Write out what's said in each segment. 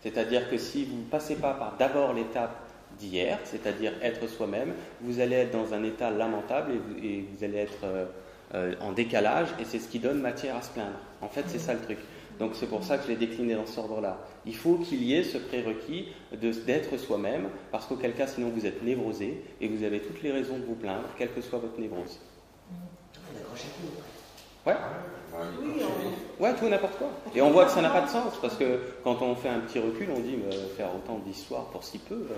C'est-à-dire que si vous ne passez pas par d'abord l'étape d'hier, c'est-à-dire être soi-même, vous allez être dans un état lamentable et vous, allez être euh, euh, en décalage et c'est ce qui donne matière à se plaindre. En fait, c'est ça le truc. Donc c'est pour ça que je l'ai décliné dans cet ordre-là. Il faut qu'il y ait ce prérequis d'être soi-même, parce qu'auquel cas sinon vous êtes névrosé et vous avez toutes les raisons de vous plaindre, quelle que soit votre névrose. Ouais. Ouais, tout et n'importe quoi. Et on voit que ça n'a pas de sens, parce que quand on fait un petit recul, on dit faire autant d'histoires pour si peu, euh,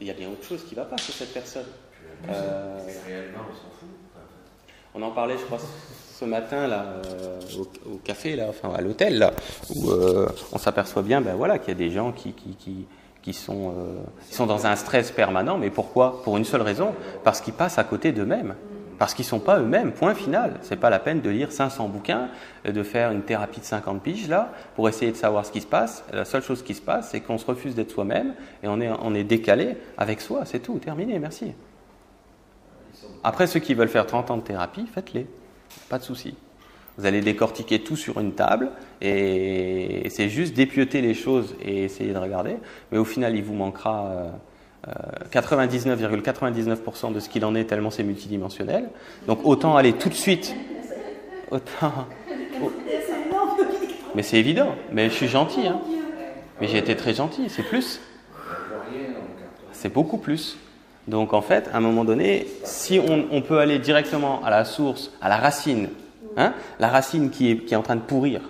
il y a bien autre chose qui ne va pas chez cette personne. Euh, réellement, on s'en fout. On en parlait, je crois, ce matin là, euh, au, café, là, enfin à l'hôtel, là, où on s'aperçoit bien, ben voilà, qu'il y a des gens qui, qui, qui, qui sont, qui sont dans un stress permanent. Mais pourquoi? Pour une seule raison, parce qu'ils passent à côté d'eux-mêmes. Parce qu'ils ne sont pas eux-mêmes, point final. Ce n'est pas la peine de lire 500 bouquins, de faire une thérapie de 50 piges là, pour essayer de savoir ce qui se passe. La seule chose qui se passe, c'est qu'on se refuse d'être soi-même et on est, décalé avec soi, c'est tout, terminé, merci. Après, ceux qui veulent faire 30 ans de thérapie, faites-les, pas de souci. Vous allez décortiquer tout sur une table et c'est juste dépioter les choses et essayer de regarder. Mais au final, il vous manquera. Euh, 99,99% de ce qu'il en est tellement c'est multidimensionnel. Donc autant aller tout de suite. Autant. Mais c'est évident. Mais je suis gentil. Hein. Mais j'ai été très gentil. C'est plus. C'est beaucoup plus. Donc en fait, à un moment donné, si on, peut aller directement à la source, à la racine, hein, la racine qui est en train de pourrir,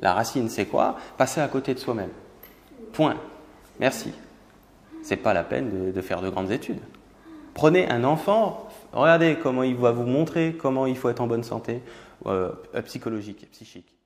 la racine c'est quoi? Passer à côté de soi-même. Point. Merci c'est pas la peine de, faire de grandes études. Prenez un enfant, regardez comment il va vous montrer comment il faut être en bonne santé euh, psychologique, psychique.